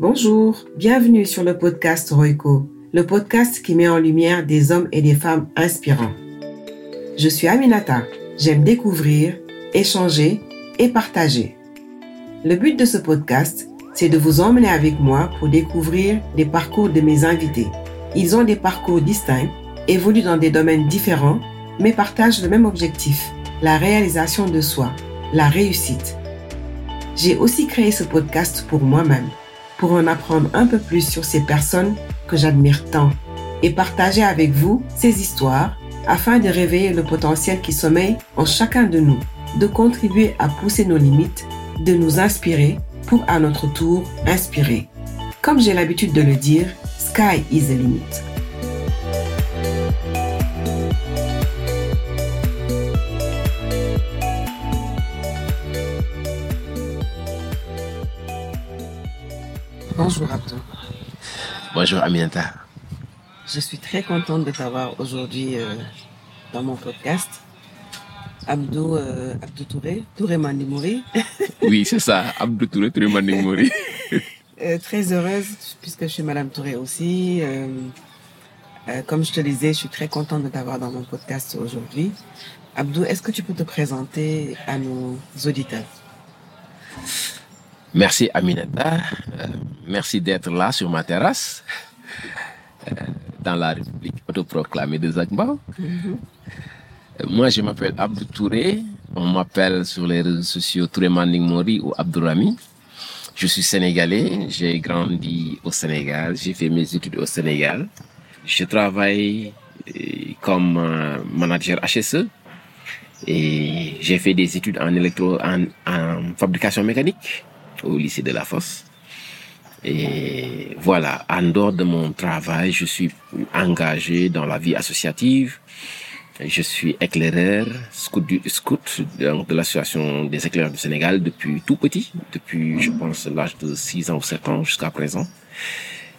Bonjour, bienvenue sur le podcast Roico, le podcast qui met en lumière des hommes et des femmes inspirants. Je suis Aminata, j'aime découvrir, échanger et partager. Le but de ce podcast, c'est de vous emmener avec moi pour découvrir les parcours de mes invités. Ils ont des parcours distincts, évoluent dans des domaines différents, mais partagent le même objectif, la réalisation de soi, la réussite. J'ai aussi créé ce podcast pour moi-même pour en apprendre un peu plus sur ces personnes que j'admire tant et partager avec vous ces histoires afin de réveiller le potentiel qui sommeille en chacun de nous, de contribuer à pousser nos limites, de nous inspirer pour à notre tour inspirer. Comme j'ai l'habitude de le dire, sky is the limit. Bonjour Abdou. Bonjour Aminata. Je suis très contente de t'avoir aujourd'hui euh, dans mon podcast. Abdou, euh, Abdou Touré, Touré Mandimouri. oui, c'est ça, Abdou Touré, Touré Mandimouri. euh, très heureuse puisque je suis Madame Touré aussi. Comme je te disais, je suis très contente de t'avoir dans mon podcast aujourd'hui. Abdou, est-ce que tu peux te présenter à nos auditeurs? Merci Aminata. Euh, merci d'être là sur ma terrasse, euh, dans la République autoproclamée de Zagba. Mm-hmm. Euh, moi, je m'appelle Abdou Touré. On m'appelle sur les réseaux sociaux Touré Manding Mori ou Abdourami. Je suis sénégalais. J'ai grandi au Sénégal. J'ai fait mes études au Sénégal. Je travaille comme manager HSE et j'ai fait des études en électro, en, en fabrication mécanique au lycée de la Fosse. Et voilà, en dehors de mon travail, je suis engagé dans la vie associative. Je suis éclaireur, scout, de l'association des éclaireurs du Sénégal depuis tout petit, depuis, je pense, l'âge de 6 ans ou 7 ans jusqu'à présent.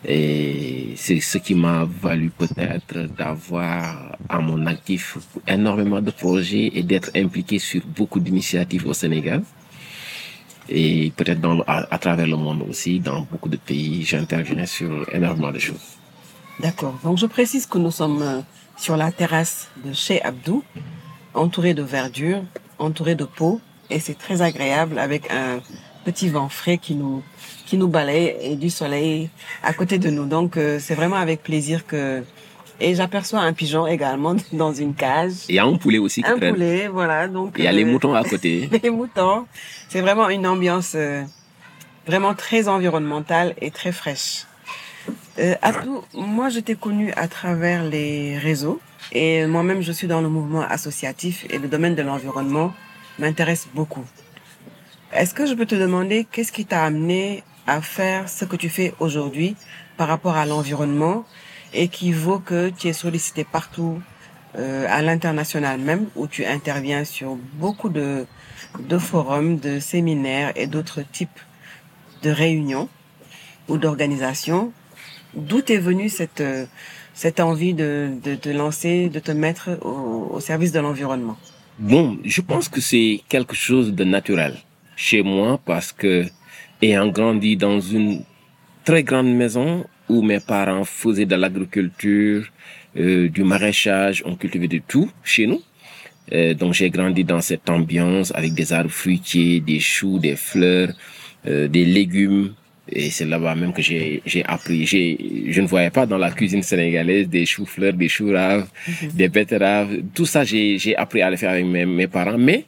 Et c'est ce qui m'a valu peut-être d'avoir à mon actif énormément de projets et d'être impliqué sur beaucoup d'initiatives au Sénégal et peut-être à, travers le monde aussi, dans beaucoup de pays, j'interviens sur énormément de choses. D'accord. Donc je précise que nous sommes sur la terrasse de chez Abdou, entouré de verdure, entouré de peau, et c'est très agréable avec un petit vent frais qui nous qui nous balaye et du soleil à côté de nous. Donc c'est vraiment avec plaisir que et j'aperçois un pigeon également dans une cage. Il y a un poulet aussi qui Un traîne. poulet, voilà. Donc Il y a les moutons à côté. les moutons. C'est vraiment une ambiance euh, vraiment très environnementale et très fraîche. Euh, Abdou, moi je t'ai connu à travers les réseaux et moi-même je suis dans le mouvement associatif et le domaine de l'environnement m'intéresse beaucoup. Est-ce que je peux te demander qu'est-ce qui t'a amené à faire ce que tu fais aujourd'hui par rapport à l'environnement et qui vaut que tu es sollicité partout euh, à l'international même où tu interviens sur beaucoup de de forums, de séminaires et d'autres types de réunions ou d'organisations. D'où est venue cette cette envie de, de te lancer, de te mettre au, au service de l'environnement? Bon, je pense que c'est quelque chose de naturel chez moi parce que ayant grandi dans une très grande maison où mes parents faisaient de l'agriculture, euh, du maraîchage, on cultivait de tout chez nous. Euh, donc j'ai grandi dans cette ambiance avec des arbres fruitiers, des choux, des fleurs, euh, des légumes. Et c'est là-bas même que j'ai j'ai appris. J'ai je ne voyais pas dans la cuisine sénégalaise des choux-fleurs, des choux raves, des betteraves. Tout ça j'ai j'ai appris à le faire avec mes, mes parents. Mais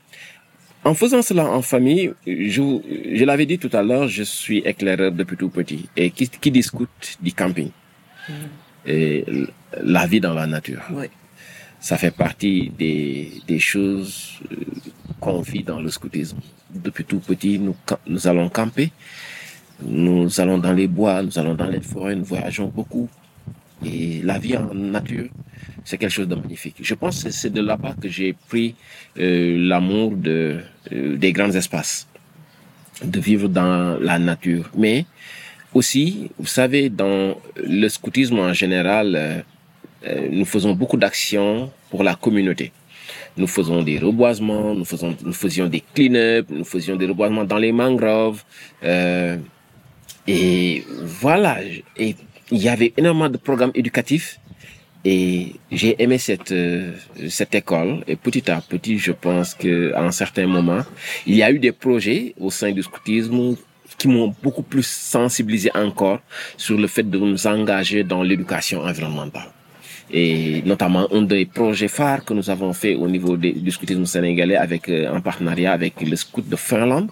en faisant cela en famille, je, je l'avais dit tout à l'heure, je suis éclaireur depuis tout petit. Et qui, qui discute du camping. Mm. Et la vie dans la nature. Oui. Ça fait partie des, des choses euh, qu'on vit dans le scoutisme. Depuis tout petit, nous, nous allons camper. Nous allons dans les bois, nous allons dans les forêts, nous voyageons beaucoup. Et la vie en nature, c'est quelque chose de magnifique. Je pense que c'est de là-bas que j'ai pris euh, l'amour de, euh, des grands espaces, de vivre dans la nature. Mais aussi, vous savez, dans le scoutisme en général, euh, nous faisons beaucoup d'actions pour la communauté. Nous faisons des reboisements, nous, faisons, nous faisions des clean-up, nous faisions des reboisements dans les mangroves. Et voilà, il y avait énormément de programmes éducatifs et j'ai aimé cette euh, cette école et petit à petit, je pense que à un certain moment, il y a eu des projets au sein du scoutisme qui m'ont beaucoup plus sensibilisé encore sur le fait de nous engager dans l'éducation environnementale. Et notamment un des projets phares que nous avons fait au niveau du scoutisme sénégalais avec euh, en partenariat avec le scout de Finlande,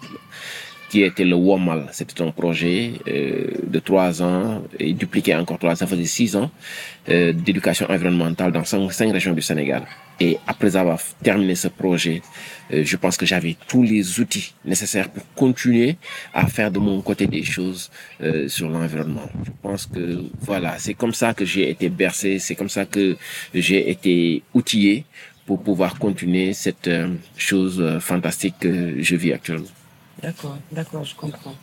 qui était le WOMAL. C'était un projet euh, de trois ans et dupliqué encore trois ans, ça faisait six ans euh, d'éducation environnementale dans cinq, cinq, régions du Sénégal. Et après avoir terminé ce projet, euh, je pense que j'avais tous les outils nécessaires pour continuer à faire de mon côté des choses euh, sur l'environnement. Je pense que voilà, c'est comme ça que j'ai été bercé, c'est comme ça que j'ai été outillé pour pouvoir continuer cette euh, chose euh, fantastique que je vis actuellement. D'accord, d'accord, je comprends.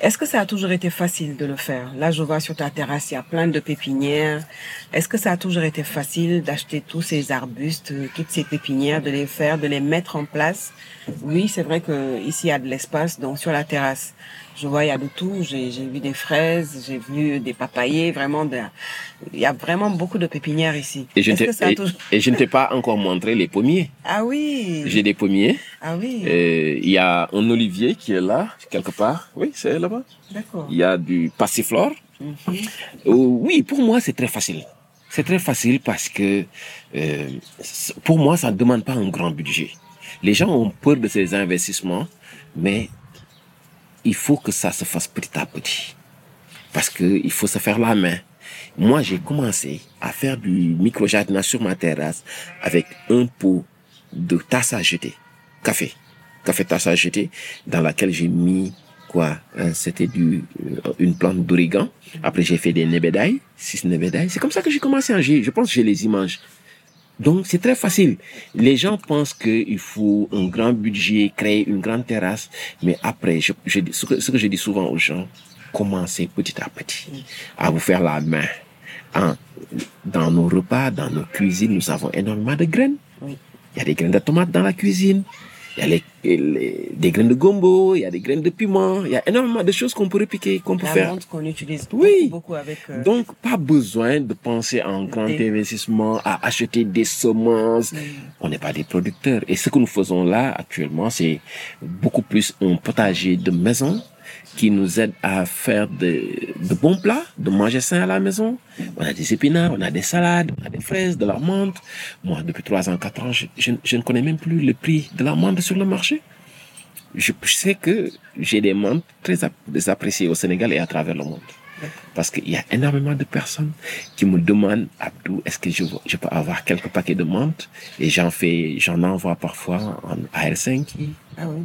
Est-ce que ça a toujours été facile de le faire? Là, je vois sur ta terrasse, il y a plein de pépinières. Est-ce que ça a toujours été facile d'acheter tous ces arbustes, toutes ces pépinières, de les faire, de les mettre en place? Oui, c'est vrai que ici il y a de l'espace, donc sur la terrasse, je vois il y a de tout. J'ai vu des fraises, j'ai vu des papayers, vraiment, de... il y a vraiment beaucoup de pépinières ici. Et je, et, toujours... et je ne t'ai pas encore montré les pommiers. Ah oui. J'ai des pommiers. Ah oui. Il y a un olivier qui est là quelque part. Oui, c'est là-bas. D'accord. Il y a du passiflore. Mm -hmm. euh, oui, pour moi c'est très facile. C'est très facile parce que euh, pour moi ça ne demande pas un grand budget. Les gens ont peur de ces investissements, mais il faut que ça se fasse petit à petit. Parce que il faut se faire la main. Moi, j'ai commencé à faire du micro-jardinage sur ma terrasse avec un pot de tasse à jeter, café, café tasse à jeter, dans laquelle j'ai mis quoi hein, C'était du euh, une plante d'origan. Après, j'ai fait des nebedailles, six nebedailles. C'est comme ça que j'ai commencé. Je pense que j'ai les images. Donc, c'est très facile. Les gens pensent qu'il faut un grand budget, créer une grande terrasse. Mais après, je, je, ce, que, ce que je dis souvent aux gens, commencez petit à petit à vous faire la main. Hein, dans nos repas, dans nos cuisines, nous avons énormément de graines. Il y a des graines de tomates dans la cuisine. Il y a les, les, des graines de gombo, il y a des graines de piment, il y a énormément de choses qu'on peut repiquer, qu'on peut faire. qu'on utilise Oui. beaucoup, avec... euh, Donc, pas besoin de penser un grand Des- investissement, à acheter des semences. On n'est pas des producteurs. Et ce que nous faisons là, actuellement, c'est beaucoup plus un potager de maison qui nous aide à faire de, de bons plats, de manger sain à la maison. On a des épinards, on a des salades, on a des fraises, de la menthe. Moi, depuis trois ans, quatre ans, je, je, je ne connais même plus le prix de la menthe sur le marché. Je, je sais que j'ai des menthes très ap- appréciées au Sénégal et à travers le monde. Parce qu'il y a énormément de personnes qui me demandent, Abdou, est-ce que je, je peux avoir quelques paquets de menthe Et j'en fais, j'en envoie parfois en, à Helsinki, Ah oui.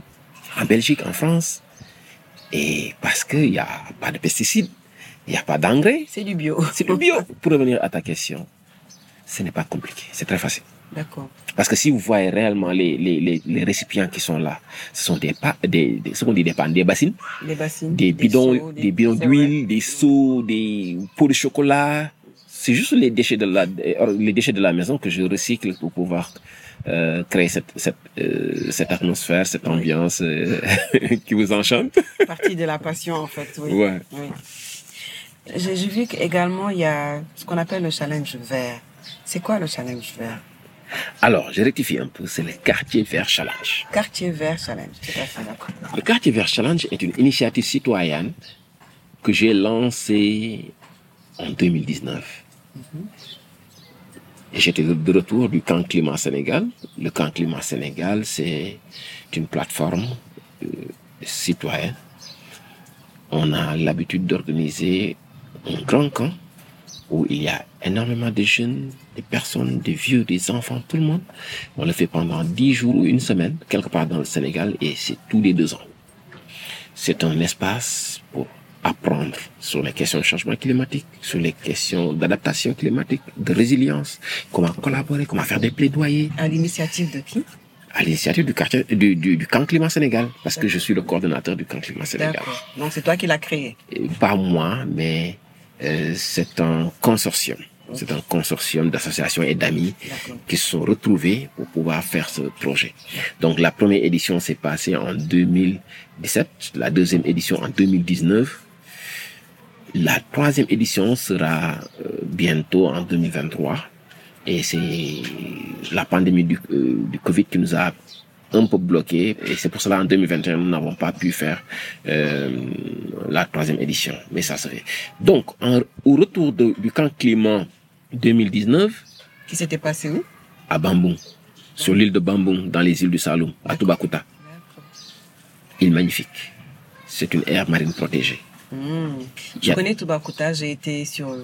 en Belgique, en France. Et parce qu'il n'y a pas de pesticides, il n'y a pas d'engrais, C'est du bio. c'est le bio. Pour revenir à ta question, ce n'est pas compliqué, c'est très facile. D'accord. Parce que si vous voyez réellement les, les, les, les récipients qui sont là, ce sont des, pa- des, des, ce qu'on dit des pannes, des bassines, Des bassines. des bidons, seaux, des bidons d'huile, des seaux, des pots de chocolat. C'est juste les déchets de la, les déchets de la maison que je recycle pour pouvoir euh, créer cette, cette, euh, cette atmosphère, cette ambiance euh, qui vous enchante. Partie de la passion, en fait. Oui. Ouais. Oui. J'ai vu qu'également, il y a ce qu'on appelle le challenge vert. C'est quoi le challenge vert? Alors, je rectifie un peu, c'est le quartier vert challenge. Quartier vert challenge. Tout à fait d'accord. Le quartier vert challenge est une initiative citoyenne que j'ai lancée en 2019. J'étais de de retour du camp climat Sénégal. Le camp climat Sénégal, c'est une plateforme euh, citoyenne. On a l'habitude d'organiser un grand camp où il y a énormément de jeunes, des personnes, des vieux, des enfants, tout le monde. On le fait pendant dix jours ou une semaine, quelque part dans le Sénégal, et c'est tous les deux ans. C'est un espace pour apprendre sur les questions de changement climatique, sur les questions d'adaptation climatique, de résilience, comment collaborer, comment faire des plaidoyers À l'initiative de qui? À l'initiative du quartier, du, du, du camp climat Sénégal, parce que je suis le coordonnateur du camp climat Sénégal. Donc c'est toi qui l'as créé? Pas moi, mais euh, c'est un consortium. C'est un consortium d'associations et d'amis qui se sont retrouvés pour pouvoir faire ce projet. Donc la première édition s'est passée en 2017, la deuxième édition en 2019 La troisième édition sera euh, bientôt en 2023 et c'est la pandémie du, euh, du Covid qui nous a un peu bloqué. Et c'est pour cela en 2021 nous n'avons pas pu faire euh, la troisième édition. Mais ça serait. Donc en- au retour de- du camp climat 2019 Qui s'était passé où? À Bamboum sur l'île de Bamboum dans les îles du Saloum à Toubacouta. Île magnifique. C'est une aire marine protégée Y Je a- connais Toubacouta, j'ai été sur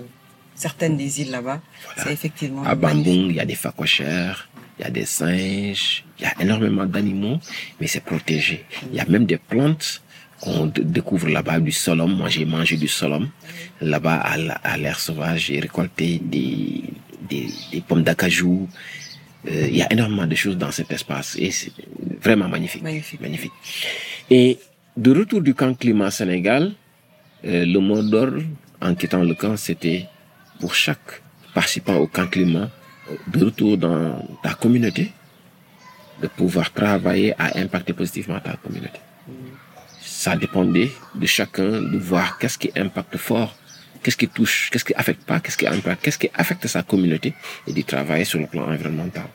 certaines des îles là-bas. C'est effectivement À. Bamboum, il y a des phacochères, il y a des singes, il y a énormément d'animaux, mais c'est protégé. Il y a même des plantes qu'on découvre là-bas, du solum. Moi, j'ai mangé du solum. Là-bas, à la- à l'air sauvage, j'ai récolté des, des, des pommes d'acajou. Euh, il y a énormément de choses dans cet espace et c'est vraiment magnifique. Magnifique. Magnifique. Et de retour du camp climat Sénégal, euh, le mot d'ordre en quittant le camp, c'était pour chaque participant au camp climat, de retour dans ta communauté, de pouvoir travailler à impacter positivement ta communauté. Ça dépendait de chacun de voir qu'est-ce qui impacte fort, qu'est-ce qui touche, qu'est-ce qui affecte pas, qu'est-ce qui impacte, qu'est-ce qui affecte sa communauté et d'y travailler sur le plan environnemental.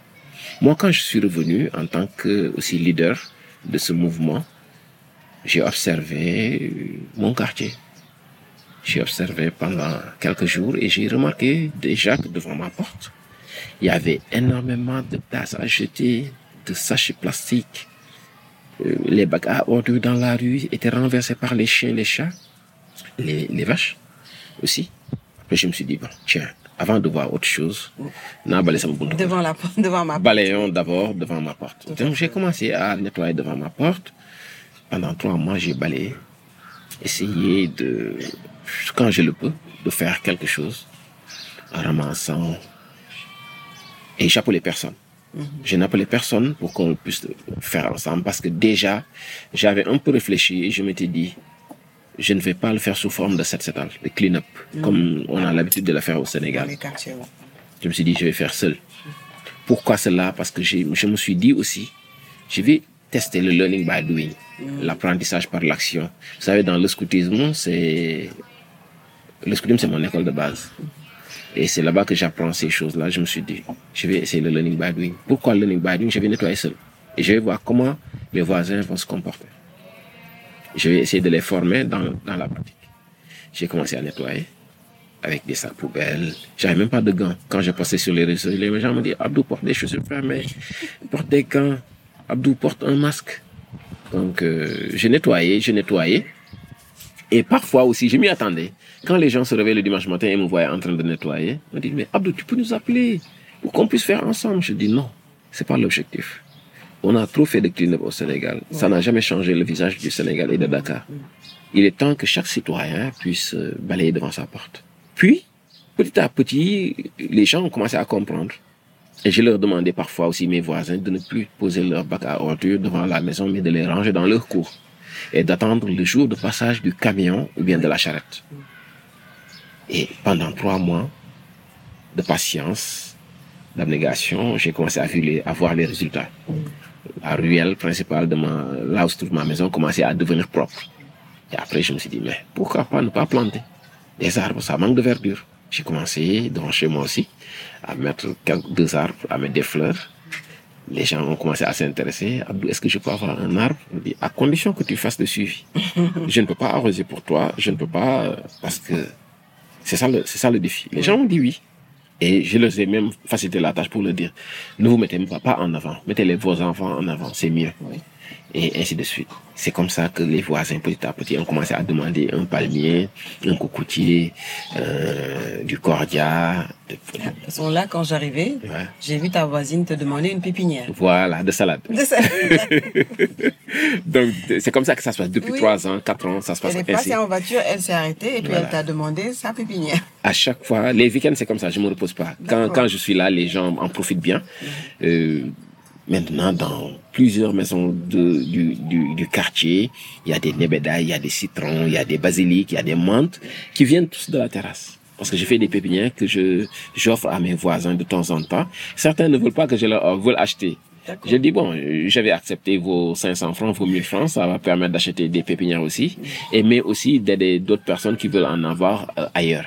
Moi, quand je suis revenu en tant que aussi leader de ce mouvement, j'ai observé mon quartier. J'ai observé pendant quelques jours et j'ai remarqué déjà que devant ma porte, il y avait énormément de tasses à jeter, de sachets plastiques. Euh, les bacs à ordures dans la rue étaient renversés par les chiens, les chats, les, les vaches aussi. Après, je me suis dit, bon, tiens, avant de voir autre chose, kër. Devant, la, devant ma Balayons d'abord devant ma porte. Donc j'ai commencé à nettoyer devant ma porte. Pendant trois mois, j'ai balayé. Essayé de, quand je le peux, de faire quelque chose en ramassant. Et j'appelais personne. Je n'appelais personne pour qu'on puisse faire ensemble parce que déjà, j'avais un peu réfléchi et je m'étais dit, je ne vais pas le faire sous forme de set setal, de clean-up, comme on a l'habitude de le faire au Sénégal. Je me suis dit, je vais faire seul. Pourquoi cela? Parce que je me suis dit aussi, je vais tester le learning by doing, l'apprentissage par l'action. Vous savez, dans le scoutisme, c'est le c'est mon école de base. Et c'est là-bas que j'apprends ces choses-là. Je me suis dit, je vais essayer le learning by doing. Pourquoi le learning by doing? Je vais nettoyer seul. Et je vais voir comment les voisins vont se comporter. Je vais essayer de les former dans, dans la pratique. J'ai commencé à nettoyer avec des sacs poubelles. J'avais même pas de gants. Quand j'ai passé sur les réseaux, les gens me disent Abdou porte des chaussures fermées, porte des gants, Abdou porte un masque. Donc euh, j'ai nettoyé, j'ai nettoyé. Et parfois aussi, je m'y attendais. Quand les gens se réveillent le dimanche matin et me voyaient en train de nettoyer, ils me disent Mais Abdou, tu peux nous appeler pour qu'on puisse faire ensemble Je dis non, c'est pas l'objectif. On a trop fait de clean-up au Sénégal. Ça n'a jamais changé le visage du Sénégal et de Dakar. Il est temps que chaque citoyen puisse euh, balayer devant sa porte. Puis, petit à petit, les gens ont commencé à comprendre. Et je leur demandais parfois aussi, mes voisins, de ne plus poser leur bac à ordures devant la maison, mais de les ranger dans leur cour. Et d'attendre le jour de passage du camion ou bien de la charrette. Et pendant trois mois de patience, d'abnégation, j'ai commencé à, voir les résultats. La ruelle principale de ma, là où se trouve ma maison commençait à devenir propre. Et après, je me suis dit, mais pourquoi pas ne pas planter des arbres? Ça manque de verdure. J'ai commencé devant chez moi aussi à mettre deux arbres, à mettre des fleurs. Les gens ont commencé à s'intéresser. Abdou, est-ce que je peux avoir un arbre? Je dis, à condition que tu fasses le suivi. je ne peux pas arroser pour toi, je ne peux pas, euh, parce que c'est ça le, c'est ça le défi. Les gens ont dit oui. Et je leur ai même facilité la tâche pour leur dire, ne vous mettez pas en avant, mettez les, vos enfants en avant, c'est mieux. Oui. Et ainsi de suite. C'est comme ça que les voisins, petit à petit, ont commencé à demander un palmier, un cocoutier, euh, du cordia. de- toute façon, là, quand j'arrivais, ouais. j'ai vu ta voisine te demander une pépinière. Voilà, de salade. De ça. Donc, c'est comme ça que ça se passe. Depuis trois ans, quatre ans, ça se passe Elle est ainsi. passée en voiture, elle s'est arrêtée et puis Voilà. elle t'a demandé sa pépinière. À chaque fois, les week-ends, c'est comme ça, je me repose pas. Quand je suis là, les gens en profitent bien. Euh, maintenant, dans plusieurs maisons de, du, du, du quartier, il y a des nébédas, il y a des citrons, il y a des basiliques, il y a des menthes qui viennent tous de la terrasse. Parce que je fais des pépinières que je j'offre à mes voisins de temps en temps. Certains ne veulent pas que je leur veulent acheter. J'ai dit, bon, j'avais accepté vos 500 francs, vos 1000 francs, ça va permettre d'acheter des pépinières aussi, et mais aussi d'aider d'autres personnes qui veulent en avoir euh, ailleurs.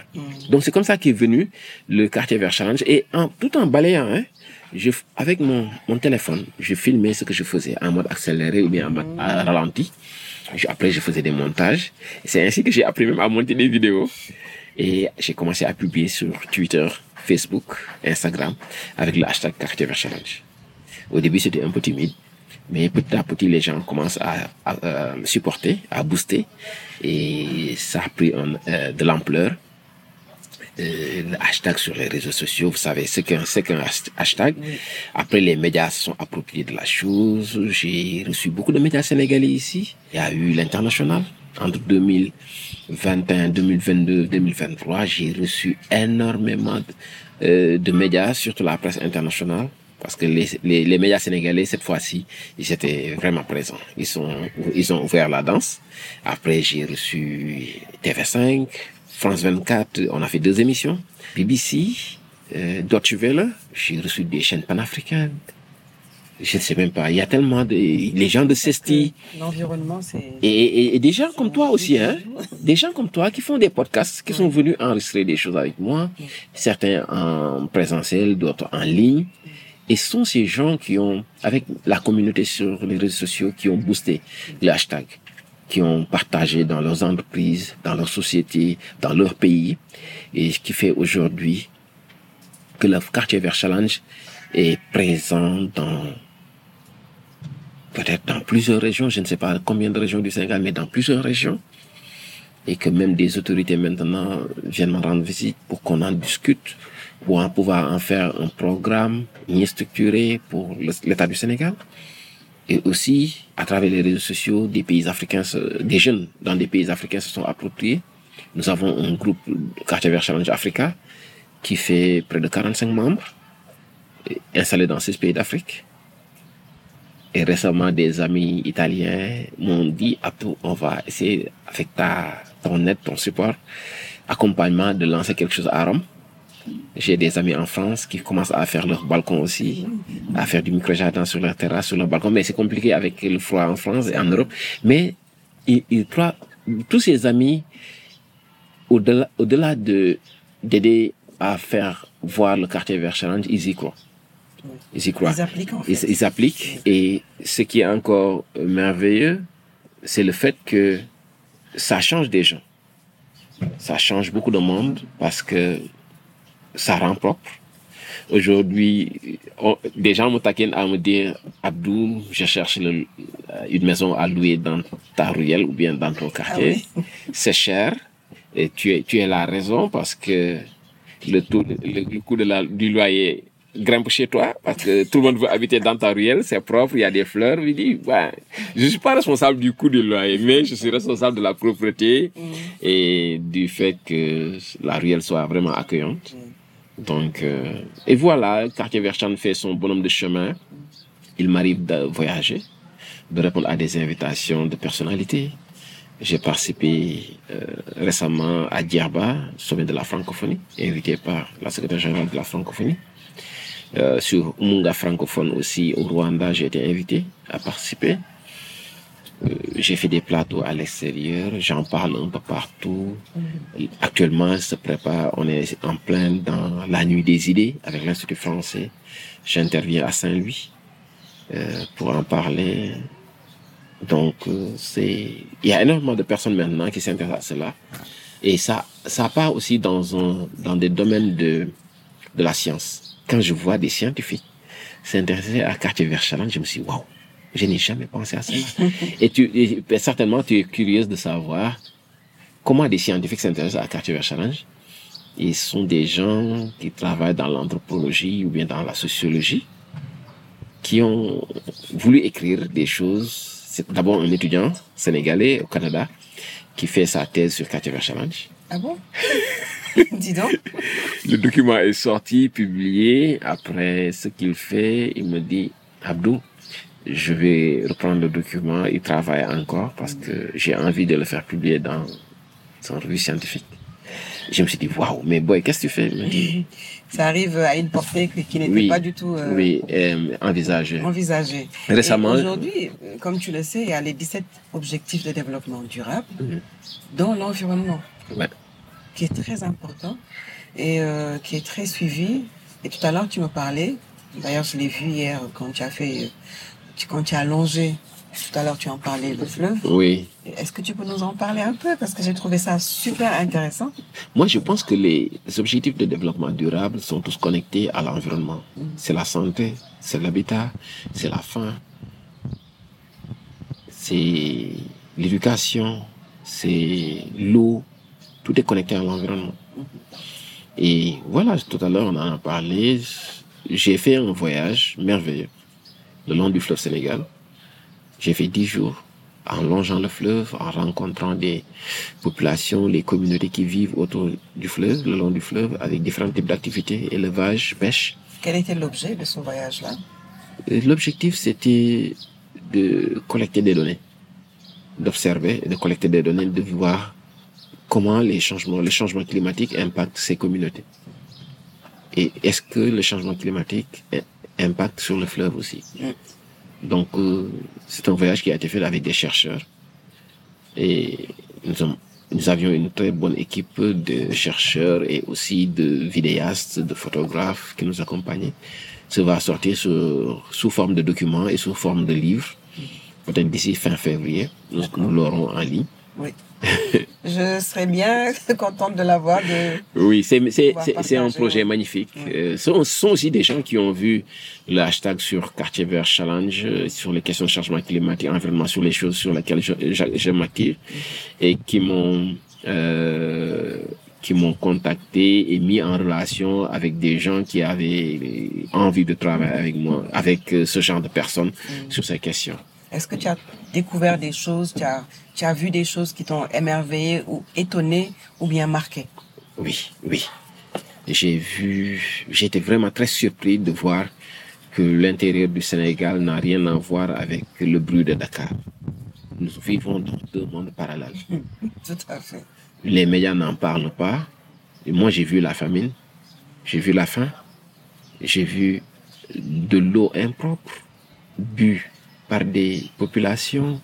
Donc c'est comme ça qu'est venu le quartier vert challenge, et en, tout en balayant, hein, je, avec mon, mon téléphone, je filmais ce que je faisais en mode accéléré ou bien en mode à ralenti. Après, je faisais des montages. C'est ainsi que j'ai appris même à monter des vidéos. Et j'ai commencé à publier sur Twitter, Facebook, Instagram avec le hashtag vert challenge. Au début, c'était un peu timide, mais petit à petit, les gens commencent à, à, euh, supporter, à booster, et ça a pris un, euh, de l'ampleur. Euh, hashtag sur les réseaux sociaux, vous savez, c'est qu'un c'est qu'un hashtag. Après, les médias sont appropriés de la chose. J'ai reçu beaucoup de médias sénégalais ici. Il y a eu l'international. Entre 2021, 2022, 2023, j'ai reçu énormément de, euh, de médias, surtout la presse internationale. Parce que les, les, les médias sénégalais, cette fois-ci, ils étaient vraiment présents. Ils, sont, ils ont ouvert la danse. Après, j'ai reçu TV5, France 24, on a fait deux émissions. BBC, euh, Deutsche Welle, j'ai reçu des chaînes panafricaines. Je ne sais même pas, il y a tellement de... Les gens de Cesti, L'environnement, c'est. et, et, et des gens comme toi aussi, hein. Des gens comme toi qui font des podcasts, qui sont venus enregistrer des choses avec moi. Certains en présentiel, d'autres en ligne. Et ce sont ces gens qui ont, avec la communauté sur les réseaux sociaux, qui ont boosté le hashtag, qui ont partagé dans leurs entreprises, dans leurs sociétés, dans leur pays. Et ce qui fait aujourd'hui que le quartier vert challenge est présent dans peut-être dans plusieurs régions, je ne sais pas combien de régions du Sénégal, mais dans plusieurs régions. Et que même des autorités maintenant viennent me rendre visite pour qu'on en discute, pour en pouvoir en faire un programme bien structuré pour l'État du Sénégal. Et aussi, à travers les réseaux sociaux, des pays africains, des jeunes dans des pays africains se sont appropriés. Nous avons un groupe Quartier Vert Challenge Africa qui fait près de 45 membres, installés dans six pays d'Afrique. Et récemment, des amis italiens m'ont dit, Abdou, on va essayer, avec ta, ton aide, ton support, accompagnement, de lancer quelque chose à Rome. J'ai des amis en France qui commencent à faire leur balcon aussi, à faire du micro-jardin sur leur terrasse, sur leur balcon. Mais c'est compliqué avec le froid en France et en Europe. Mais ils, ils croient, tous ces amis, au-delà, au-delà de, d'aider à faire voir le quartier vert challenge, ils y croient. Ils y croient. Ils appliquent en fait. Ils, ils appliquent. Et ce qui est encore merveilleux, c'est le fait que ça change des gens. Ça change beaucoup de monde parce que ça rend propre. Aujourd'hui, des gens me taquinent à me dire Abdou, je cherche le- euh, une maison à louer dans ta ruelle ou bien dans ton quartier. C'est cher et tu es, tu es la raison parce que le, taux, le, le coût de la, du loyer grimpe chez toi parce que tout le monde veut habiter dans ta ruelle, c'est propre, il y a des fleurs. Il dit, ouais, je suis pas responsable du coût du loyer, mais je suis responsable de la propreté et du fait que la ruelle soit vraiment accueillante. Donc, euh, et voilà, Quartier Verchan fait son bonhomme de chemin. Il m'arrive de voyager, de répondre à des invitations de personnalités. J'ai participé euh, récemment à Djerba, sommet de la francophonie, invité par la secrétaire générale de la francophonie. Euh, sur Munga francophone aussi au Rwanda, j'ai été invité à participer. Euh, j'ai fait des plateaux à l'extérieur, j'en parle un peu partout. Actuellement, se prépare, on est en plein dans la nuit des idées avec l'Institut français. J'interviens à Saint-Louis euh, pour en parler. Donc, euh, c'est, il y a énormément de personnes maintenant qui s'intéressent à cela. Et ça, ça part aussi dans un, dans des domaines de, de la science. Quand je vois des scientifiques s'intéresser à Challenge, je me suis waouh, je n'ai jamais pensé à cela. et tu, et ben, certainement, tu es curieuse de savoir comment des scientifiques s'intéressent à Quartier Vert Challenge. Ils sont des gens qui travaillent dans l'anthropologie ou bien dans la sociologie, qui ont voulu écrire des choses. C'est d'abord un étudiant sénégalais au Canada qui fait sa thèse sur Quartier Vert Challenge. Ah bon? Dis donc. Le document est sorti, publié. Après ce qu'il fait, il me dit, Abdou, je vais reprendre le document. Il travaille encore parce que j'ai envie de le faire publier dans son revue scientifique. Je me suis dit, waouh, mais boy, qu'est-ce que tu fais? Dit, Ça arrive à une portée qui n'était Oui. pas du tout euh, oui, euh, envisagé. envisagée. Récemment, Et Aujourd'hui, comme tu le sais, il y a les 17 objectifs de développement durable, Mhm. dont l'environnement, Ouais. qui est très important et euh, qui est très suivi. Et tout à l'heure, tu me parlais, d'ailleurs, je l'ai vu hier quand tu as fait, tu- quand tu as allongé, tout à l'heure, tu en parlais, le fleuve. oui. Est-ce que tu peux nous en parler un peu? Parce que j'ai trouvé ça super intéressant. Moi, je pense que les objectifs de développement durable sont tous connectés à l'environnement. C'est la santé, c'est l'habitat, c'est la faim, c'est l'éducation, c'est l'eau. Tout est connecté à l'environnement. Et voilà, tout à l'heure, on en a parlé. J'ai fait un voyage merveilleux le long du fleuve Sénégal. J'ai fait dix jours en longeant le fleuve, en rencontrant des populations, les communautés qui vivent autour du fleuve, le long du fleuve, avec différents types d'activités, élevage, pêche. Quel était l'objet de ce voyage-là? Et L'objectif, c'était de collecter des données, d'observer, de collecter des données, de voir comment les changements, le changement climatique impacte ces communautés. Et est-ce que le changement climatique i- impacte sur le fleuve aussi Donc, euh, c'est un voyage qui a été fait avec des chercheurs. Et nous, avons- nous avions une très bonne équipe de chercheurs et aussi de vidéastes, de photographes qui nous accompagnaient. Ça va sortir sur- sous forme de documents et sous forme de livres. Peut-être d'ici fin février, nous, nous l'aurons en ligne. Oui. Je serais bien contente de l'avoir. Oui, c'est un projet magnifique. Euh, ce sont, aussi des gens qui ont vu le hashtag sur Quartier Vert Challenge, euh, sur les questions de changement climatique, environnement, sur les choses sur lesquelles je, je, je m'active et qui m'ont euh, qui m'ont contacté et mis en relation avec des gens qui avaient envie de travailler avec moi, avec ce genre de personnes sur ces questions. Est-ce que tu as découvert des choses, tu as, tu as vu des choses qui t'ont émerveillé ou étonné ou bien marqué? Oui, oui. J'ai vu, j'étais vraiment très surpris de voir que l'intérieur du Sénégal n'a rien à voir avec le bruit de Dakar. Nous vivons dans deux mondes parallèles. Tout à fait. Les médias n'en parlent pas. Et moi, j'ai vu la famine, j'ai vu la faim, j'ai vu de l'eau impropre bue par des populations,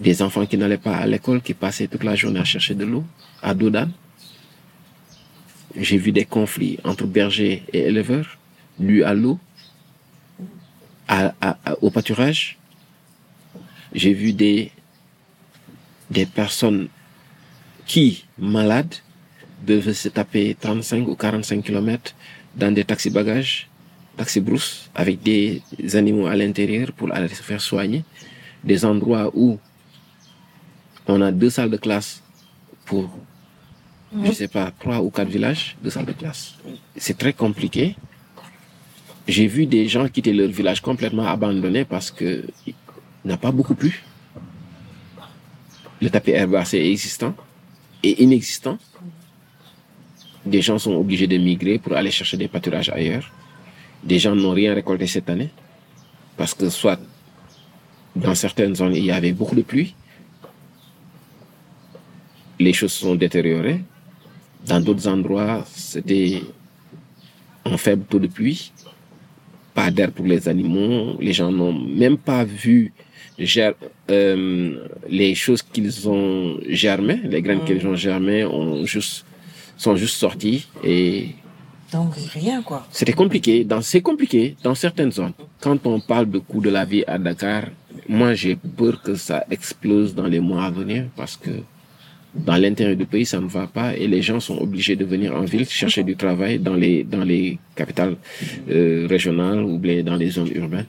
des enfants qui n'allaient pas à l'école, qui passaient toute la journée à chercher de l'eau, à dos. J'ai vu des conflits entre bergers et éleveurs, dus à l'eau, au pâturage. J'ai vu des, des personnes qui, malades, devaient se taper 35 ou 45 kilomètres dans des taxis-bagages, taxis-brousses, avec des animaux à l'intérieur pour aller se faire soigner. Des endroits où on a deux salles de classe pour, je sais pas, trois ou quatre villages, deux salles de classe. C'est très compliqué. J'ai vu des gens quitter leur village complètement abandonné parce que n'a pas beaucoup plu. Le tapis herbacé est existant et inexistant. Des gens sont obligés de migrer pour aller chercher des pâturages ailleurs. Des gens n'ont rien récolté cette année. Parce que soit dans certaines zones il y avait beaucoup de pluie, les choses se sont détériorées. Dans d'autres endroits, c'était un faible taux de pluie, pas d'air pour les animaux. Les gens n'ont même pas vu euh, les choses qu'ils ont germées, les graines qu'ils ont germées ont juste, sont juste sorties et Donc rien quoi. c'était compliqué. C'est compliqué dans certaines zones. Quand on parle de coût de la vie à Dakar, moi j'ai peur que ça explose dans les mois à venir parce que dans l'intérieur du pays, ça ne va pas et les gens sont obligés de venir en ville chercher du travail dans les, dans les capitales euh, régionales ou dans les zones urbaines.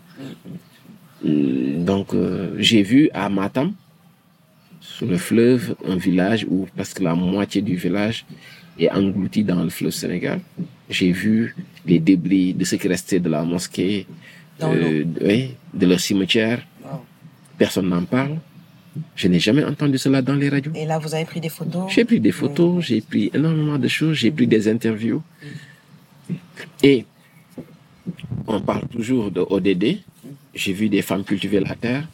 Hum, Donc, euh, j'ai vu à Matam, sur le fleuve, un village où presque la moitié du village est englouti dans le fleuve Sénégal. J'ai vu les débris de ce qui restait de la mosquée, euh, oui, de leur cimetière. Wow. Personne n'en parle. Je n'ai jamais entendu cela dans les radios. Et là, vous avez pris des photos? J'ai pris des photos, j'ai pris énormément de choses, j'ai pris des interviews. Et on parle toujours de ODD. J'ai vu des femmes cultiver la terre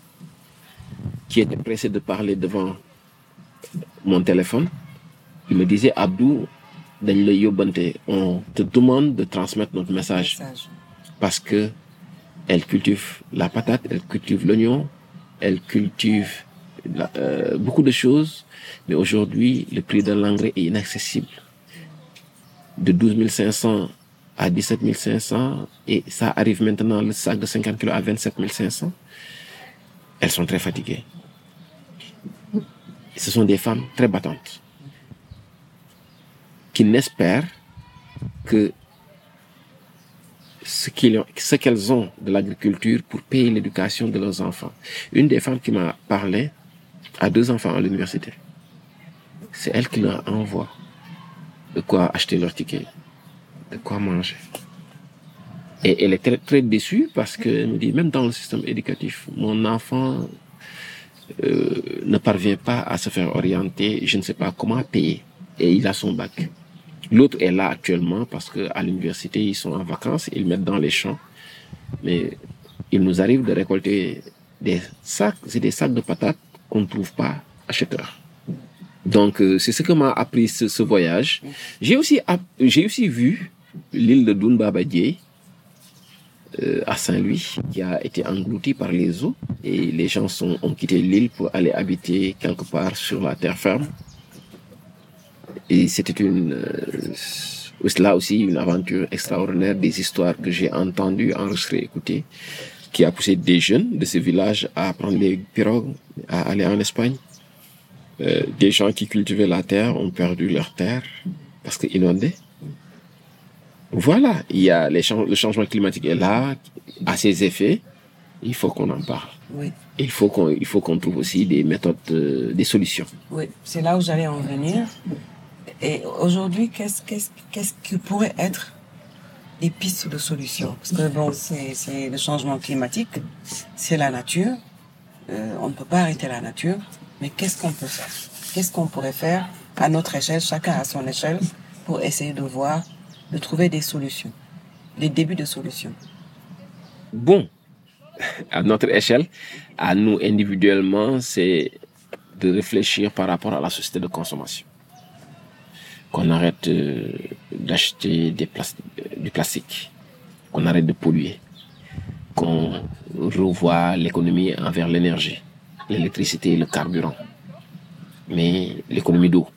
qui étaient pressées de parler devant mon téléphone il me disait, Abdou, dañ la yóbbante, on te demande de transmettre notre message Message. parce que elle cultive la patate, elle cultive l'oignon, elle cultive la- euh, beaucoup de choses, mais aujourd'hui, le prix de l'engrais est inaccessible. De 12 500 à 17 500, et ça arrive maintenant, le sac de 50 kilos à 27 500. Elles sont très fatiguées. Ce sont des femmes très battantes qui n'espèrent que ce qu'ils ont- qu'elles ont de l'agriculture pour payer l'éducation de leurs enfants. Une des femmes qui m'a parlé a deux enfants à l'université. C'est elle qui leur envoie de quoi acheter leur ticket, de quoi manger. Et elle est très, très déçue parce qu'elle me dit, même dans le système éducatif, mon enfant euh, ne parvient pas à se faire orienter, je ne sais pas comment payer. Et il a son bac. L'autre est là actuellement parce que à l'université, ils sont en vacances, ils mettent dans les champs. Mais il nous arrive de récolter des sacs, c'est des sacs de patates qu'on ne trouve pas acheteurs. Donc, euh, c'est ce que m'a appris ce, voyage. J'ai aussi, j'ai aussi vu l'île de Dounbabadié euh, à Saint-Louis, qui a été engloutie par les eaux. Et les gens ont quitté l'île pour aller habiter quelque part sur la terre ferme. Et c'était une, euh, là aussi une aventure extraordinaire, des histoires que j'ai entendues, enregistrées, écoutées, qui a poussé des jeunes de ce village à prendre les pirogues, à aller en Espagne. Euh, des gens qui cultivaient la terre ont perdu leur terre parce que inondée. Voilà, il y a les le changement climatique est là, à ses effets. Il faut qu'on en parle. Oui, Il faut qu'on, il faut qu'on trouve aussi des méthodes, euh, des solutions. oui. C'est là où j'allais en venir. Et aujourd'hui, qu'est-ce, qu'est-ce, qu'est-ce qui pourrait être des pistes de solutions Parce que bon, c'est, le changement climatique, c'est la nature. Euh, on ne peut pas arrêter la nature. Mais qu'est-ce qu'on peut faire? Qu'est-ce qu'on pourrait faire à notre échelle, chacun à son échelle, pour essayer de voir, de trouver des solutions, des débuts de solutions Bon, à notre échelle, à nous individuellement, c'est de réfléchir par rapport à la société de consommation. Qu'on arrête euh, d'acheter des plas- du plastique, qu'on arrête de polluer, qu'on revoie l'économie envers l'énergie, l'électricité et le carburant, mais l'économie d'eau.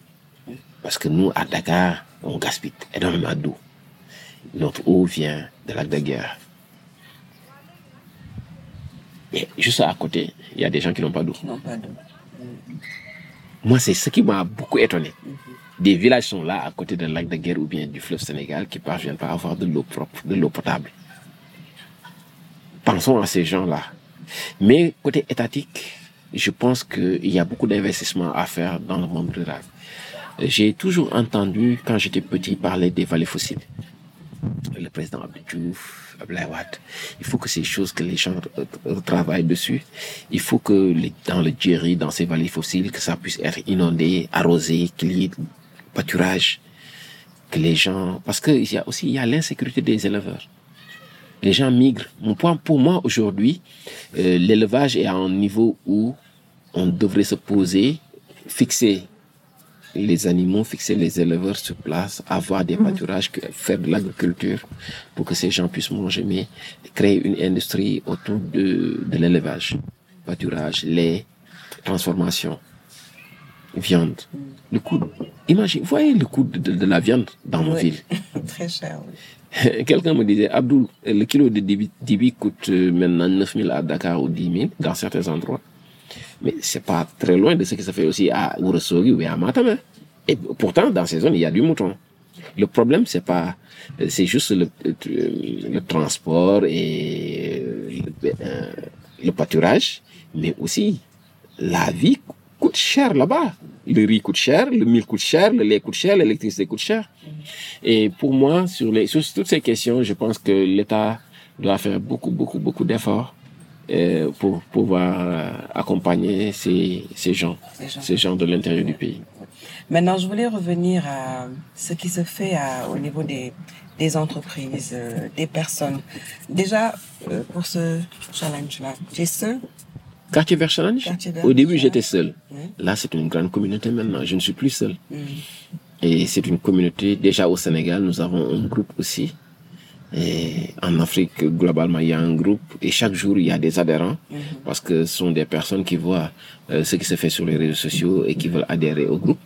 Parce que nous, à Dakar, on gaspille énormément d'eau. Notre eau vient de de guerre. Et juste à côté, il y a des gens qui n'ont pas d'eau. qui n'ont pas d'eau. Moi, c'est ce qui m'a beaucoup étonné. Des villages sont là à côté d'un lac de guerre ou bien du fleuve Sénégal qui ne parviennent pas à avoir de l'eau propre, de l'eau potable. Pensons à ces gens-là. Mais côté étatique, je pense qu'il y a beaucoup d'investissements à faire dans le monde rural. J'ai toujours entendu, quand j'étais petit, parler des vallées fossiles. Le président Abdou Diouf, Abdoulaye Wade. Il faut que ces choses, que les gens travaillent dessus. Il faut que dans le Djeri, dans ces vallées fossiles, que ça puisse être inondé, arrosé, qu'il y ait pâturage, que les gens, parce que il y a aussi, il y a l'insécurité des éleveurs. Les gens migrent. Mon point, pour moi, aujourd'hui, euh, l'élevage est à un niveau où on devrait se poser, fixer les animaux, fixer les éleveurs sur place, avoir des pâturages, que- faire de l'agriculture pour que ces gens puissent manger, mais créer une industrie autour de, de l'élevage. Pâturage, lait, transformation, viande. Le coût, imagine, voyez le coût de, de- de la viande dans nos Oui. villes. Très cher, oui. Quelqu'un me disait, Abdou, le kilo de dibi, dibi coûte euh, maintenant 9 000 à Dakar ou 10 000 dans certains endroits. Mais c'est pas très loin de ce qui se fait aussi à Ourossogui ou à Matam. hein. Et pourtant, dans ces zones, il y a du mouton. Le problème, c'est pas, euh, c'est juste le, le, le transport et euh, le, euh, le pâturage, mais aussi la vie coûte cher là-bas. Le riz coûte cher, le mil coûte cher, le lait coûte cher, l'électricité coûte cher. Et pour moi, sur, les, sur toutes ces questions, je pense que l'État doit faire beaucoup, beaucoup, beaucoup d'efforts euh, pour pouvoir euh, accompagner ces, ces gens, Ces gens. de l'intérieur du pays. Maintenant, je voulais revenir à ce qui se fait à- au niveau des, des entreprises, euh, des personnes. Déjà, euh, pour ce challenge-là, j'ai ce Quartier vers Challenge, au début j'étais seul. Là c'est une grande communauté maintenant, je ne suis plus seul. Mhm. Et c'est une communauté, déjà au Sénégal, nous avons un groupe aussi. Et en Afrique, globalement, il y a un groupe et chaque jour, il y a des adhérents parce que ce sont des personnes qui voient euh, ce qui se fait sur les réseaux sociaux et qui veulent adhérer au groupe.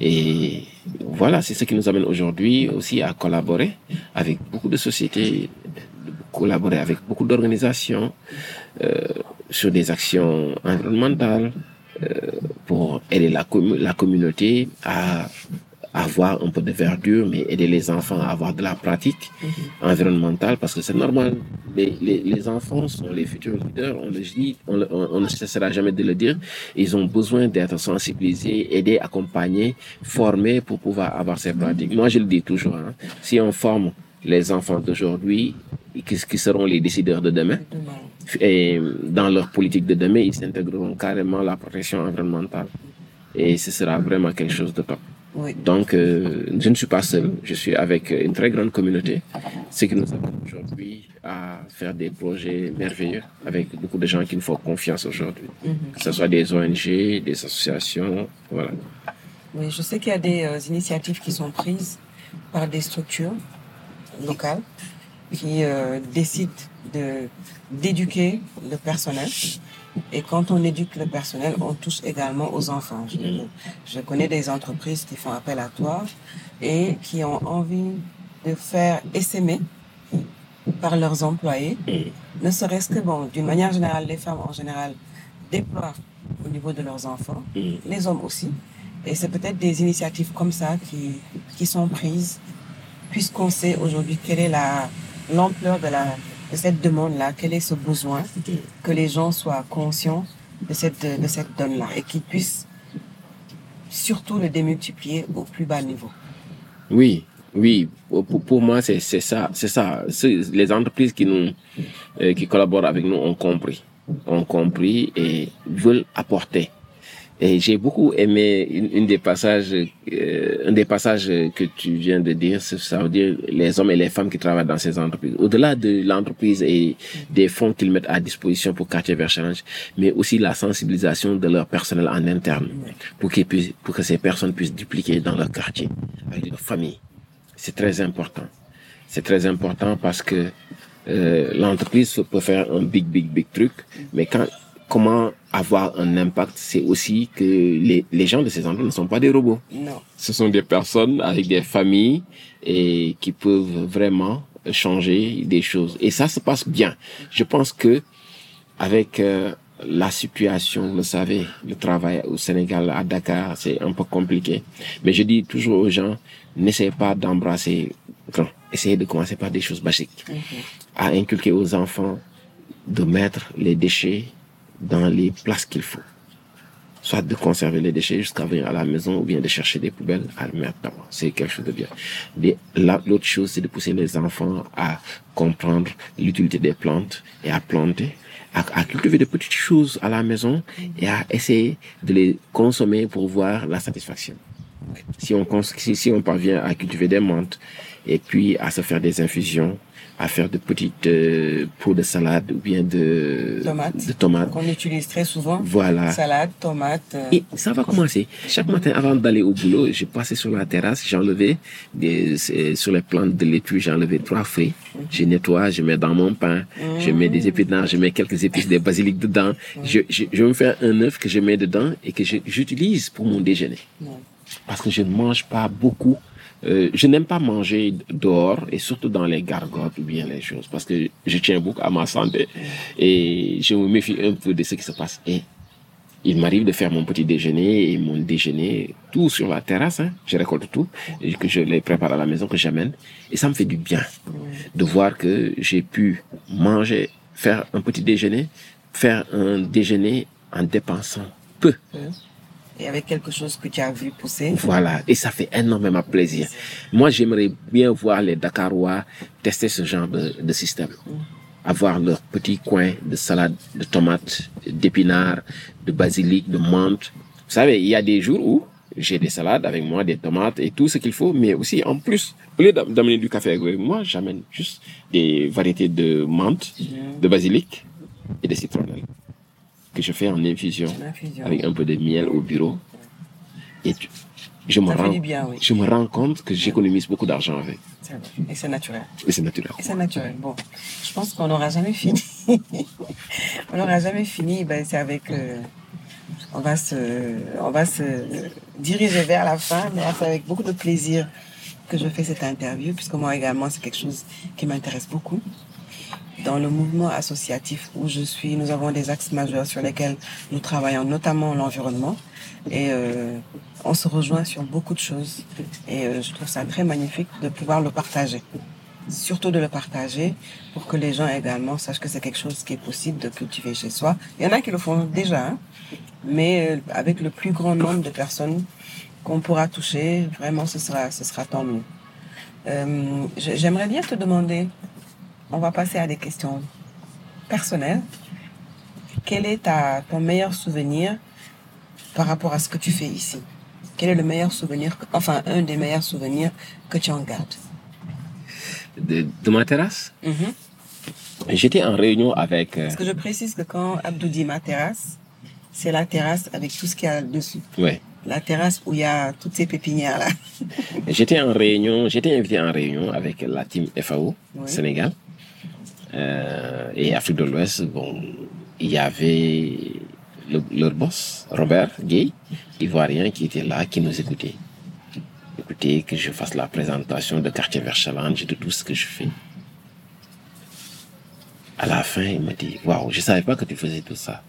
Et voilà, c'est ce qui nous amène aujourd'hui aussi à collaborer avec beaucoup de sociétés, de collaborer avec beaucoup d'organisations euh, sur des actions environnementales euh, pour aider la, la communauté à avoir un peu de verdure, mais aider les enfants à avoir de la pratique environnementale, parce que c'est normal. Les, les, les enfants sont les futurs leaders, on le dit, on, le- on- on ne cessera jamais de le dire. Ils ont besoin d'être sensibilisés, aidés, accompagnés, formés pour pouvoir avoir ces pratiques. Moi, je le dis toujours, hein, si on forme les enfants d'aujourd'hui, qui, qui seront les décideurs de demain, et dans leur politique de demain, ils intégreront carrément la protection environnementale. Et ce sera vraiment quelque chose de top. Oui. Donc, euh, je ne suis pas seul. Je suis avec une très grande communauté. Ce qui nous amène aujourd'hui à faire des projets merveilleux avec beaucoup de gens qui nous font confiance aujourd'hui. Que ce soit des ONG, des associations, voilà. Oui, je sais qu'il y a des euh, initiatives qui sont prises par des structures locales qui euh, décident de d'éduquer le personnel. Et quand on éduque le personnel, on touche également aux enfants. Je, je connais des entreprises qui font appel à toi et qui ont envie de faire essaimer par leurs employés, ne serait-ce que, bon, d'une manière générale, les femmes en général déploient au niveau de leurs enfants, les hommes aussi. Et c'est peut-être des initiatives comme ça qui, qui sont prises, puisqu'on sait aujourd'hui quelle est la, l'ampleur de cette demande-là, quel est ce besoin, que les gens soient conscients de cette, de cette donne-là et qu'ils puissent surtout le démultiplier au plus bas niveau. Oui, oui. Pour, pour moi, c'est ça, c'est ça. Les entreprises qui nous, euh, qui collaborent avec nous ont compris, ont compris et veulent apporter. Et j'ai beaucoup aimé une, une des passages, euh, un des passages que tu viens de dire, ça veut dire les hommes et les femmes qui travaillent dans ces entreprises. Au-delà de l'entreprise et des fonds qu'ils mettent à disposition pour Quartier Vers Challenge, mais aussi la sensibilisation de leur personnel en interne pour qu'ils puissent, pour que ces personnes puissent dupliquer dans leur quartier avec leur famille. C'est très important. C'est très important parce que euh, l'entreprise peut faire un big, big, big truc, mais quand comment avoir un impact, c'est aussi que les, les gens de ces entreprises ne sont pas des robots. Non. Ce sont des personnes avec des familles et qui peuvent vraiment changer des choses. Et ça se passe bien. Je pense que avec euh, la situation, vous le savez, le travail au Sénégal, à Dakar, c'est un peu compliqué. Mais je dis toujours aux gens, n'essayez pas d'embrasser grand. Essayez de commencer par des choses basiques. À inculquer aux enfants de mettre les déchets dans les places qu'il faut. Soit de conserver les déchets jusqu'à venir à la maison ou bien de chercher des poubelles à le mettre. C'est quelque chose de bien. L'autre chose, c'est de pousser les enfants à comprendre l'utilité des plantes et à planter, à, cultiver de petites choses à la maison et à essayer de les consommer pour voir la satisfaction. Si on, si on parvient à cultiver des menthes et puis à se faire des infusions, à faire de petites euh, pots de salade ou bien de Tomates. de tomates. Qu'on utilise très souvent. Voilà. Salade, tomate. euh, Et ça va commencer. Chaque matin, avant d'aller au boulot, je passais sur la terrasse, j'enlevais des, c'est- sur les plantes de laitue, j'enlevais trois fruits. Je nettoie, je mets dans mon pain, je mets des épinards, je mets quelques épices, des basilic dedans. Je, je, je me fais un œuf que je mets dedans et que j'utilise pour mon déjeuner. Parce que je ne mange pas beaucoup. Euh, je n'aime pas manger dehors et surtout dans les gargotes ou bien les choses parce que je tiens beaucoup à ma santé et je me méfie un peu de ce qui se passe. Et il m'arrive de faire mon petit déjeuner et mon déjeuner tout sur la terrasse. hein. Je récolte tout et que je les prépare à la maison, que j'amène. Et ça me fait du bien de voir que j'ai pu manger, faire un petit déjeuner, faire un déjeuner en dépensant peu. Et avec quelque chose que tu as vu pousser. Voilà, et ça fait énormément plaisir. Moi, j'aimerais bien voir les Dakarois tester ce genre de, de système. Avoir leur petit coin de salade, de tomates, d'épinards, de basilic, de menthe. Vous savez, il y a des jours où j'ai des salades avec moi, des tomates et tout ce qu'il faut, mais aussi en plus, au lieu d'am- d'amener du café avec moi, j'amène juste des variétés de menthe, de basilic et de citronnelle. Que je fais en infusion, avec un peu de miel au bureau. Et tu- je, me rends, du bien, oui. je me rends compte que j'économise beaucoup d'argent avec. Vrai. Et c'est naturel. Et c'est naturel. Et c'est naturel. Bon, je pense qu'on n'aura jamais fini. on n'aura jamais fini. Ben, c'est avec. euh, on va se, on va se diriger vers la fin, mais c'est avec beaucoup de plaisir que je fais cette interview, puisque moi également c'est quelque chose qui m'intéresse beaucoup. Dans le mouvement associatif où je suis, nous avons des axes majeurs sur lesquels nous travaillons, notamment l'environnement, et euh, on se rejoint sur beaucoup de choses. Et euh, je trouve ça très magnifique de pouvoir le partager surtout de le partager pour que les gens également sachent que c'est quelque chose qui est possible de cultiver chez soi. Il y en a qui le font déjà, hein, mais euh, avec le plus grand nombre de personnes qu'on pourra toucher, vraiment, ce sera, ce sera tant mieux. Euh, J'aimerais bien te demander, on va passer à des questions personnelles. Quel est ta, ton meilleur souvenir par rapport à ce que tu fais ici? Quel est le meilleur souvenir, enfin un des meilleurs souvenirs que tu en gardes? De, de ma terrasse, Mhm. j'étais en réunion avec... euh, Parce que je précise que quand Abdou dit ma terrasse, c'est la terrasse avec tout ce qu'il y a dessus. ouais. La terrasse où il y a toutes ces pépinières là. J'étais en réunion, j'étais invité en réunion avec la team FAO. Sénégal euh, et Afrique de l'Ouest. Bon, il y avait le- leur boss, Robert Gay, ivoirien, qui était là, qui nous écoutait. Écoutez, que je fasse la présentation de Quartier Vert Challenge, de tout ce que je fais. À la fin, il m'a dit, waouh, je savais pas que tu faisais tout ça.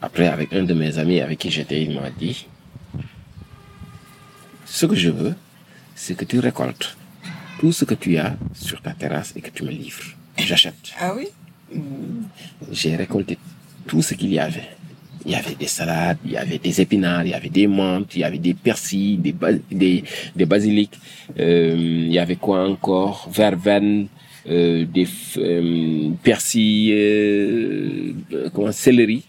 Après, avec un de mes amis avec qui j'étais, il m'a dit, ce que je veux, c'est que tu récoltes tout ce que tu as sur ta terrasse et que tu me livres. J'achète. Ah oui? J'ai récolté tout ce qu'il y avait. Il y avait des salades, il y avait des épinards, il y avait des menthes, il y avait des persils, des, bas- des, des basiliques. Euh, il y avait quoi encore? Verveine, euh, des euh, persils, euh, comment, céleri.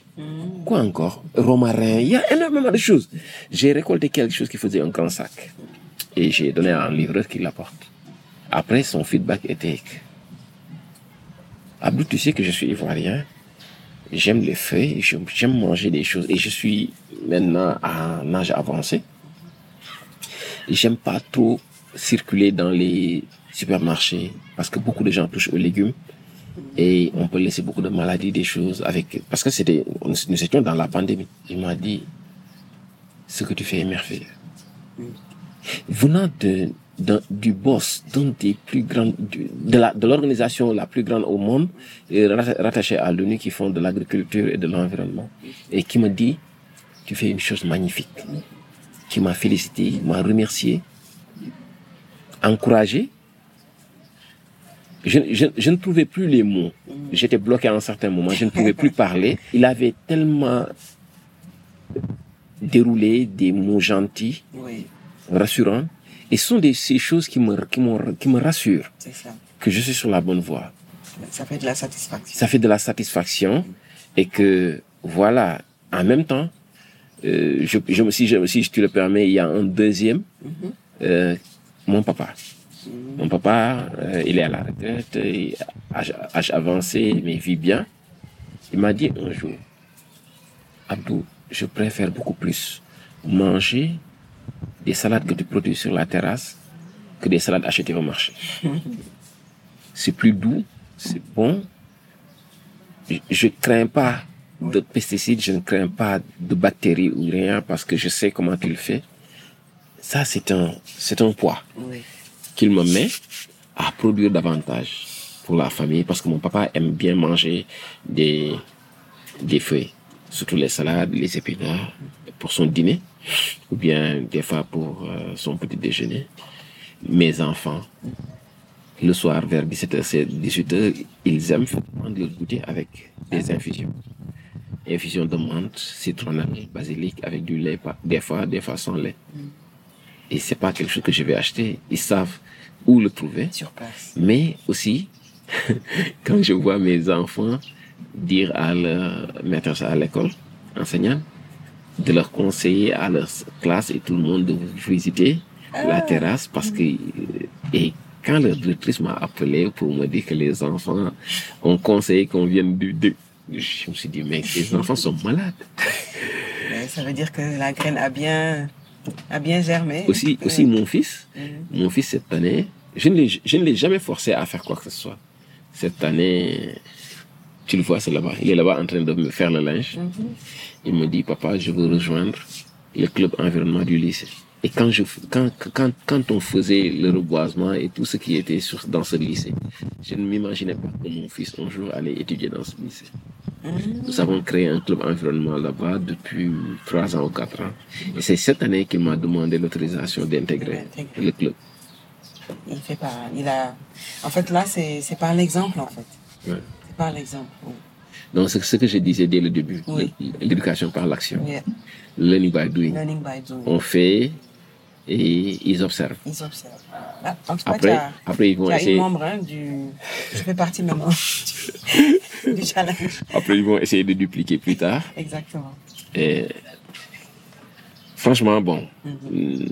Quoi encore? Romarin. Il y a énormément de choses. J'ai récolté quelque chose qui faisait un grand sac. Et j'ai donné à un livreur qui l'apporte. Après, son feedback était Abdou, tu sais que je suis ivoirien. J'aime les feuilles, j'aime manger des choses. Et je suis maintenant à un âge avancé. J'aime pas trop circuler dans les supermarchés parce que beaucoup de gens touchent aux légumes et on peut laisser beaucoup de maladies, des choses avec. Parce que c'était, nous étions dans la pandémie. Il m'a dit, ce que tu fais est merveilleux. Venant de, du boss, d'un des plus grandes, de la, de l'organisation la plus grande au monde, et rattachée à l'ONU qui font de l'agriculture et de l'environnement, et qui me dit, tu fais une chose magnifique, qui m'a félicité, m'a remercié, encouragé. Je, je, je ne trouvais plus les mots. J'étais bloqué à un certain moment, je ne pouvais plus parler. Il avait tellement déroulé des mots gentils, Oui, rassurants. Et ce sont des, ces choses qui me, qui, m'ont- qui me rassurent ça. que je suis sur la bonne voie. Ça fait de la satisfaction. Ça fait de la satisfaction et que, voilà, en même temps, euh, je, je, me- si, je, si tu le permets, il y a un deuxième, Mhm. euh, mon papa. Mon papa, euh, il est à la retraite, il- âge avancé, mais il vit bien. Il m'a dit un jour, Abdou, je préfère beaucoup plus manger des salades que tu produis sur la terrasse que des salades achetées au marché. C'est plus doux, c'est bon. Je- Je crains pas de pesticides, je ne crains pas de bactéries ou rien parce que je sais comment tu le fais. Ça, c'est un, c'est un poids Oui. qu'il me met à produire davantage pour la famille parce que mon papa aime bien manger des, des feuilles, surtout les salades, les épinards pour son dîner ou bien des fois pour euh, son petit déjeuner. Mes enfants, le soir vers 17h, 18h, ils aiment prendre leur goûter avec des infusions. Infusion de menthe, citronnelle, basilic avec du lait, des fois, des fois sans lait. Et c'est pas quelque chose que je vais acheter. Ils savent où le trouver. Sur place. Mais aussi, quand je vois mes enfants dire à leur maîtresse à l'école, enseignante, de leur conseiller à leur classe et tout le monde de visiter la terrasse parce que, et quand leur directrice m'a appelé pour me dire que les enfants ont conseillé qu'on vienne du- de- Je me suis dit, mais ces enfants sont malades. Ça veut dire que la graine a bien, a bien germé. Aussi, Euh, aussi mon fils, mhm. mon fils cette année, je ne l'ai- je ne l'ai jamais forcé à faire quoi que ce soit. Cette année, tu le vois, c'est là-bas. Il est là-bas en train de me faire le linge. Mhm. Il me dit, papa, je veux rejoindre le club environnement du lycée. Et quand, je, quand, quand, quand on faisait le reboisement et tout ce qui était sur, dans ce lycée, je ne m'imaginais pas que mon fils un jour allait étudier dans ce lycée. Nous avons créé un club environnement là-bas depuis trois ans ou quatre ans. Et c'est cette année qu'il m'a demandé l'autorisation d'intégrer le club. Il fait pas. Il a. En fait, là, c'est c'est par l'exemple, en fait. Ouais. C'est par l'exemple. oui. Donc, c'est ce que je disais dès le début. Oui. L'éducation par l'action. Yeah. Learning by doing. Learning by doing. On fait et ils observent. Ils observent. Ah, en tout cas, tu Après, as, après ils vont essayer. membre hein, du. Je fais partie maintenant du, du challenge. Après, ils vont essayer de dupliquer plus tard. Exactement. Et franchement, bon, Mhm. hum,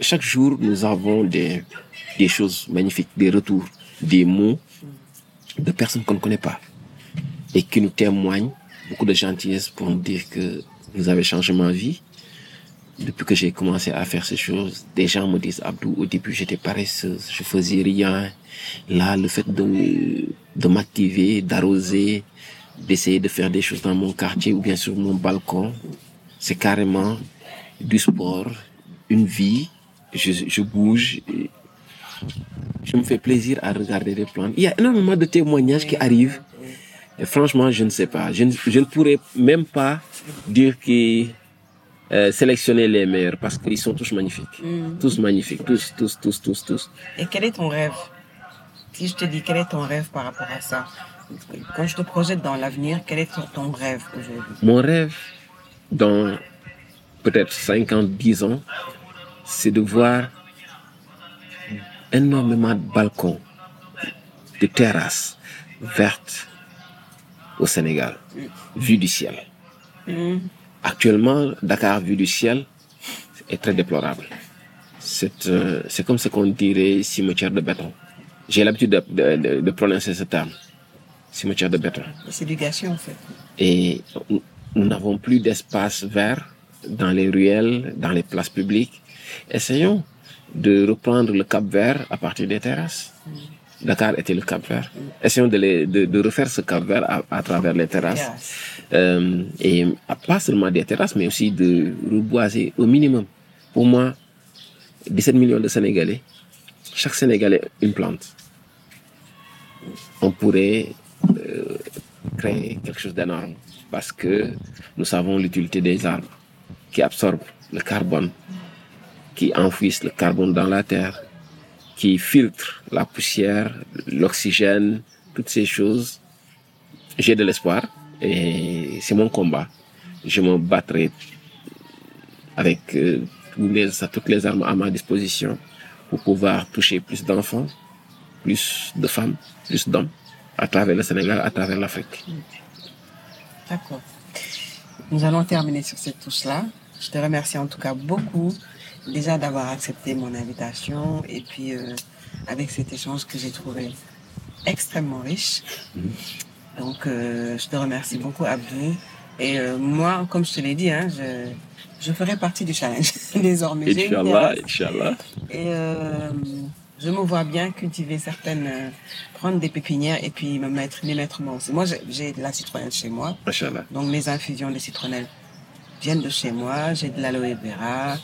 chaque jour, nous avons des, des choses magnifiques, des retours, des mots de personnes qu'on ne connaît pas et qui nous témoignent beaucoup de gentillesse pour nous dire que vous avez changé ma vie. Depuis que j'ai commencé à faire ces choses, des gens me disent, Abdou, au début j'étais paresseuse, je faisais rien. Là, le fait de, de m'activer, d'arroser, d'essayer de faire des choses dans mon quartier ou bien sur mon balcon, c'est carrément du sport, une vie. Je, je bouge. je me fais plaisir à regarder les plantes. Il y a énormément de témoignages qui arrivent. Et franchement, je ne sais pas. Je ne, je ne pourrais même pas dire que euh, sélectionner les meilleurs parce qu'ils sont tous magnifiques. Mhm. Tous magnifiques. Tous, tous, tous, tous, tous. Et quel est ton rêve? Si je te dis quel est ton rêve par rapport à ça? Quand je te projette dans l'avenir, quel est ton, ton rêve aujourd'hui? Mon rêve, dans peut-être 5 ans, 10 ans, c'est de voir énormément de balcons, de terrasses vertes au Sénégal, vue du ciel. Actuellement, Dakar, vue du ciel, est très déplorable. C'est euh, comme ce qu'on dirait cimetière de béton. J'ai l'habitude de, de- de- de prononcer ce terme, cimetière de béton. C'est du gâchis en fait. Et nous- nous n'avons plus d'espace vert dans les ruelles, dans les places publiques. Essayons de reprendre le Cap Vert à partir des terrasses. Dakar était le Cap Vert. Essayons de, les- de, de refaire ce Cap Vert à, à travers les terrasses. Euh, et pas seulement des terrasses, mais aussi de reboiser au minimum. Pour moi, 17 millions de Sénégalais, chaque Sénégalais une plante. On pourrait euh, créer quelque chose d'énorme parce que nous savons l'utilité des arbres qui absorbent le carbone, qui enfouissent le carbone dans la terre, qui filtrent la poussière, l'oxygène, toutes ces choses. J'ai de l'espoir et c'est mon combat. Je me battrai avec euh, tous les, toutes les armes à ma disposition pour pouvoir toucher plus d'enfants, plus de femmes, plus d'hommes à travers le Sénégal, à travers l'Afrique. D'accord. Nous allons terminer sur cette touche-là. Je te remercie en tout cas beaucoup déjà d'avoir accepté mon invitation et puis euh, avec cet échange que j'ai trouvé extrêmement riche. Donc euh, je te remercie beaucoup Abdou. Et euh, moi, comme je te l'ai dit, hein, je, je ferai partie du challenge désormais. Inch'Allah. Inch'Allah. Et euh, je me vois bien cultiver certaines, euh, prendre des pépinières et puis me mettre, les mettre moi aussi. Moi, j'ai- de la citronnelle chez moi. Inch'Allah. Donc mes infusions de citronnelle viennent de chez moi. J'ai de l'aloe vera,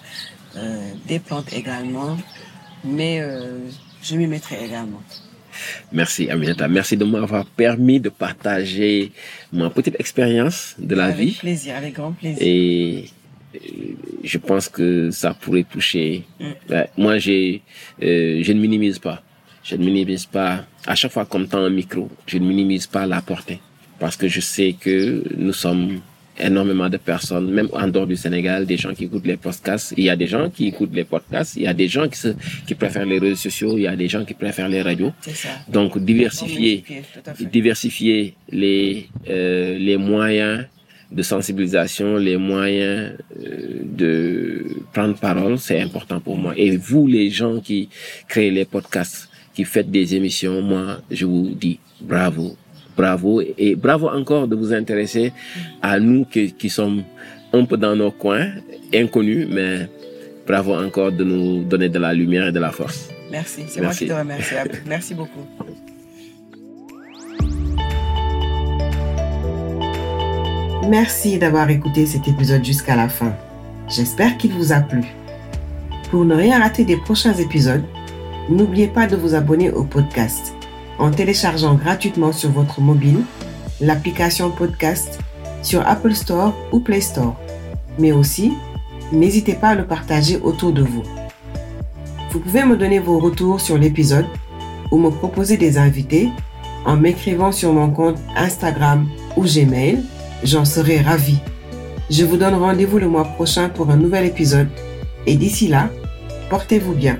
des plantes également. Mais euh, je m'y mettrai également. Merci Aminata. Merci de m'avoir permis de partager ma petite expérience de la avec vie. plaisir, avec grand plaisir. Et euh, je pense que ça pourrait toucher. Mm. Moi, j'ai, euh, je ne minimise pas. Je ne minimise pas. À chaque fois qu'on tend un micro, je ne minimise pas la portée. Parce que je sais que nous sommes énormément de personnes, même en dehors du Sénégal, des gens qui écoutent les podcasts. Il y a des gens qui écoutent les podcasts. Il y a des gens qui, se, qui préfèrent les réseaux sociaux. Il y a des gens qui préfèrent les radios. Ça. Donc, diversifier diversifier les, euh, les moyens de sensibilisation, les moyens euh, de prendre parole, c'est important pour moi. Et vous, les gens qui créez les podcasts, qui faites des émissions, moi, je vous dis bravo. Bravo et bravo encore de vous intéresser à nous qui, qui sommes un peu dans nos coins, inconnus, mais bravo encore de nous donner de la lumière et de la force. Merci, c'est moi qui te remercie. Merci beaucoup. Merci d'avoir écouté cet épisode jusqu'à la fin. J'espère qu'il vous a plu. Pour ne rien rater des prochains épisodes, n'oubliez pas de vous abonner au podcast en téléchargeant gratuitement sur votre mobile l'application podcast sur Apple Store ou Play Store. Mais aussi, n'hésitez pas à le partager autour de vous. Vous pouvez me donner vos retours sur l'épisode ou me proposer des invités en m'écrivant sur mon compte Instagram ou Gmail. J'en serai ravi. Je vous donne rendez-vous le mois prochain pour un nouvel épisode. Et d'ici là, portez-vous bien.